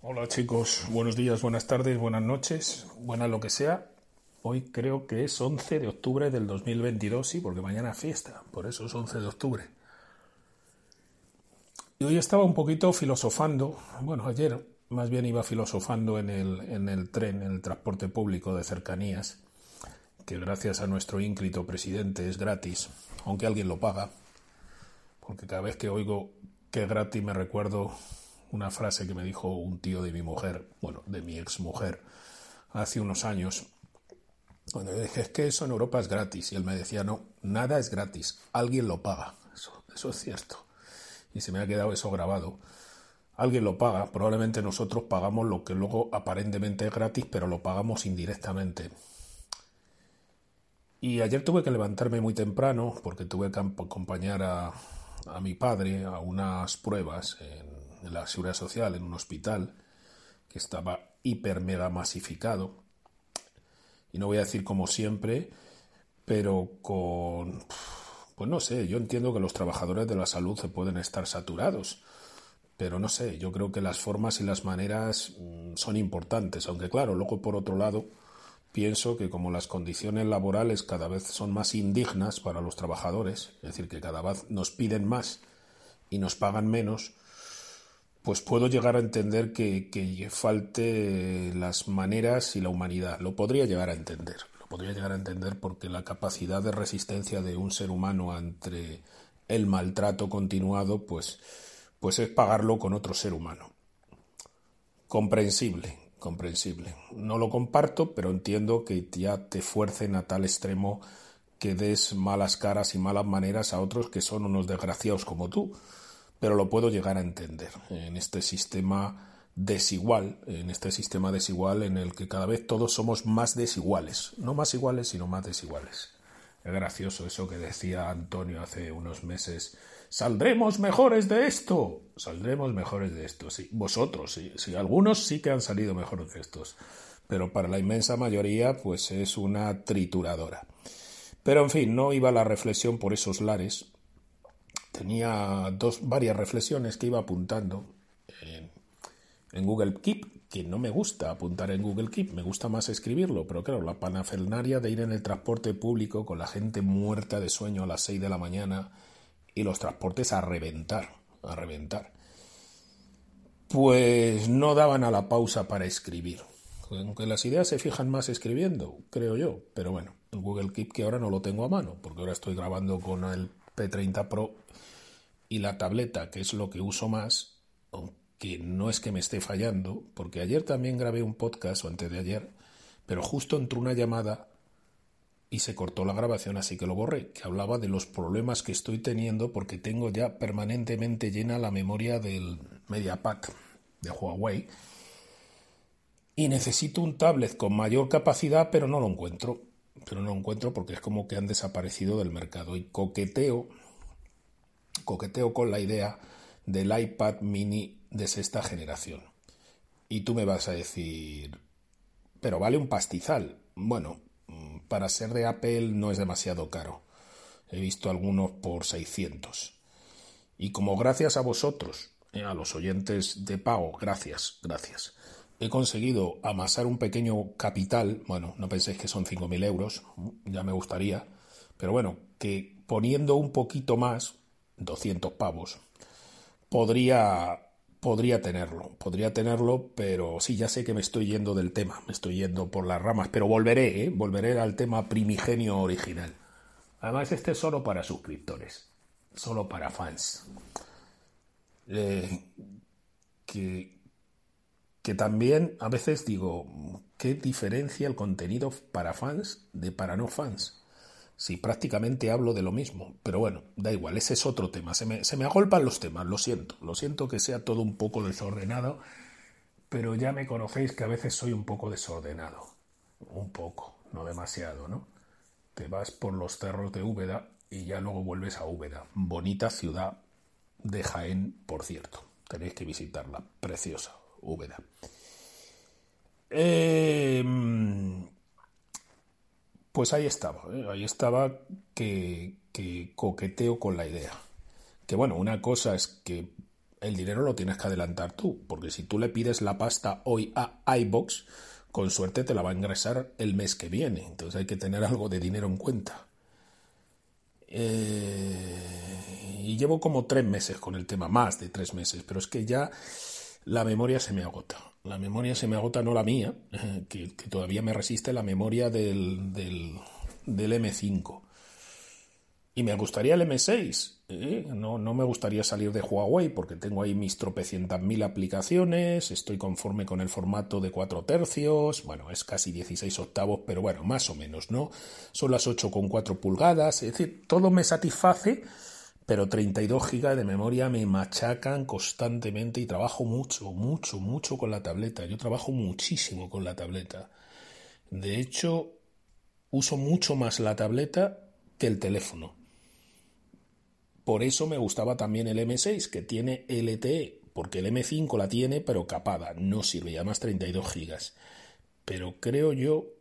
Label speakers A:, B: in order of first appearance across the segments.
A: Hola chicos, buenos días, buenas tardes, buenas noches, buenas lo que sea. Hoy creo que es 11 de octubre del 2022, sí, porque mañana es fiesta, por eso es 11 de octubre. Y hoy estaba un poquito filosofando, bueno, ayer más bien iba filosofando en el, en el tren, en el transporte público de cercanías, que gracias a nuestro ínclito presidente es gratis, aunque alguien lo paga, porque cada vez que oigo que es gratis me recuerdo una frase que me dijo un tío de mi mujer, bueno, de mi ex mujer, hace unos años, cuando le dije, es que eso en Europa es gratis, y él me decía, no, nada es gratis, alguien lo paga, eso, eso es cierto, y se me ha quedado eso grabado. Alguien lo paga, probablemente nosotros pagamos lo que luego aparentemente es gratis, pero lo pagamos indirectamente. Y ayer tuve que levantarme muy temprano porque tuve que acompañar a, a mi padre a unas pruebas en en la seguridad social en un hospital que estaba hiper mega masificado. Y no voy a decir como siempre, pero con. Pues no sé, yo entiendo que los trabajadores de la salud se pueden estar saturados, pero no sé, yo creo que las formas y las maneras mm, son importantes, aunque claro, luego por otro lado, pienso que como las condiciones laborales cada vez son más indignas para los trabajadores, es decir, que cada vez nos piden más y nos pagan menos, pues puedo llegar a entender que, falte las maneras y la humanidad. Lo podría llegar a entender. Lo podría llegar a entender porque la capacidad de resistencia de un ser humano ante el maltrato continuado, pues, pues es pagarlo con otro ser humano. Comprensible, comprensible. No lo comparto, pero entiendo que ya te fuercen a tal extremo que des malas caras y malas maneras a otros que son unos desgraciados como tú pero lo puedo llegar a entender en este sistema desigual, en este sistema desigual en el que cada vez todos somos más desiguales, no más iguales, sino más desiguales. Es gracioso eso que decía Antonio hace unos meses. Saldremos mejores de esto. Saldremos mejores de esto. Sí, vosotros, sí, sí, algunos sí que han salido mejores de estos. Pero para la inmensa mayoría, pues es una trituradora. Pero en fin, no iba la reflexión por esos lares, tenía dos, varias reflexiones que iba apuntando en, Google Keep, que no me gusta apuntar en Google Keep, me gusta más escribirlo, pero claro, la panafernaria de ir en el transporte público con la gente muerta de sueño a las 6 de la mañana y los transportes a reventar, a reventar. Pues no daban a la pausa para escribir. Aunque las ideas se fijan más escribiendo, creo yo, pero bueno, en Google Keep que ahora no lo tengo a mano, porque ahora estoy grabando con el P30 Pro y la tableta, que es lo que uso más, aunque no es que me esté fallando, porque ayer también grabé un podcast o antes de ayer, pero justo entró una llamada y se cortó la grabación, así que lo borré, que hablaba de los problemas que estoy teniendo porque tengo ya permanentemente llena la memoria del MediaPack de Huawei y necesito un tablet con mayor capacidad, pero no lo encuentro. Pero no lo encuentro porque es como que han desaparecido del mercado y coqueteo coqueteo con la idea del iPad mini de sexta generación. Y tú me vas a decir, pero vale un pastizal. Bueno, para ser de Apple no es demasiado caro. He visto algunos por 600. Y como gracias a vosotros, eh, a los oyentes de pago, gracias, gracias, he conseguido amasar un pequeño capital, bueno, no penséis que son 5.000 euros, ya me gustaría, pero bueno, que poniendo un poquito más, 200 pavos, podría, podría tenerlo, podría tenerlo, pero sí, ya sé que me estoy yendo del tema, me estoy yendo por las ramas, pero volveré, ¿eh? volveré al tema primigenio original. Además, este es solo para suscriptores, solo para fans. Eh, que, que también a veces digo, ¿qué diferencia el contenido para fans de para no fans? Sí, prácticamente hablo de lo mismo, pero bueno, da igual, ese es otro tema. Se me, se me agolpan los temas, lo siento, lo siento que sea todo un poco desordenado, pero ya me conocéis que a veces soy un poco desordenado. Un poco, no demasiado, ¿no? Te vas por los cerros de Úbeda y ya luego vuelves a Úbeda. Bonita ciudad de Jaén, por cierto. Tenéis que visitarla, preciosa, Eh, pues ahí estaba, ¿eh? ahí estaba que, coqueteo con la idea. Que bueno, una cosa es que El dinero lo tienes que adelantar tú, porque si tú le pides la pasta hoy a iBox, con suerte te la va a ingresar el mes que viene. Entonces hay que tener algo de dinero en cuenta. Eh, y llevo como tres meses con el tema, más de tres meses, pero es que ya la memoria se me agota. La memoria se me agota, no la mía, que, todavía me resiste la memoria del, del, del M5. Y me gustaría el M6. ¿eh? No, no, me gustaría salir de Huawei porque tengo ahí mis tropecientas mil aplicaciones, estoy conforme con el formato de 4 tercios, bueno, es casi 16 octavos, pero bueno, más o menos, ¿no? Son las 8,4 pulgadas, es decir, todo me satisface, pero 32 gigas de memoria me machacan constantemente y trabajo mucho, mucho, mucho con la tableta. Yo trabajo muchísimo con la tableta. De hecho, uso mucho más la tableta que el teléfono. Por eso me gustaba también el M6, que tiene LTE, porque el M5 la tiene, pero capada, no sirve, ya más 32 gigas. Pero creo yo,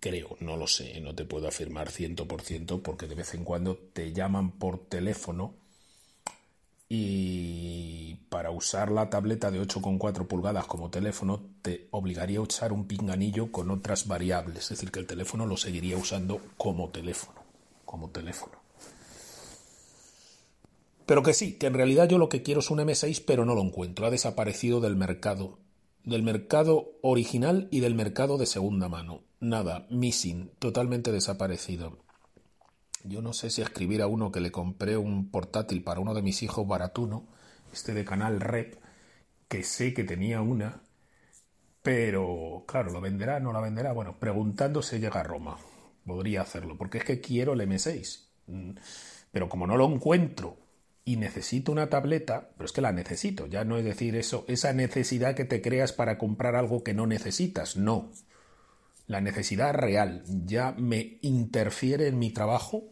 A: creo, no lo sé, no te puedo afirmar 100% porque de vez en cuando te llaman por teléfono y para usar la tableta de 8,4 pulgadas como teléfono te obligaría a usar un pinganillo con otras variables, es decir, que el teléfono lo seguiría usando como teléfono, como teléfono. Pero que sí, que en realidad yo lo que quiero es un M6, pero no lo encuentro. Ha desaparecido del mercado. Del mercado original y del mercado de segunda mano. Nada, missing, totalmente desaparecido. Yo no sé si escribir a uno que le compré un portátil para uno de mis hijos baratuno, este de canal Rep, que sé que tenía una, pero claro, ¿lo venderá? ¿No la venderá? Bueno, preguntando se llega a Roma. Podría hacerlo, porque es que quiero el M6. Mm, pero como no lo encuentro y necesito una tableta, pero es que la necesito, ya no es decir eso, esa necesidad que te creas para comprar algo que no necesitas, no. La necesidad real ya me interfiere en mi trabajo,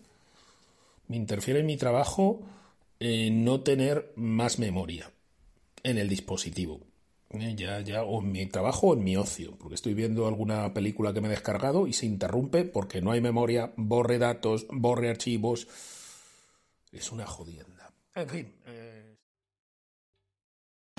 A: me interfiere en mi trabajo no tener más memoria en el dispositivo. Eh, ya, ya, o en mi trabajo o en mi ocio, porque estoy viendo alguna película que me he descargado y se interrumpe porque no hay memoria, borre datos, borre archivos. Es una jodienda. En fin. Eh...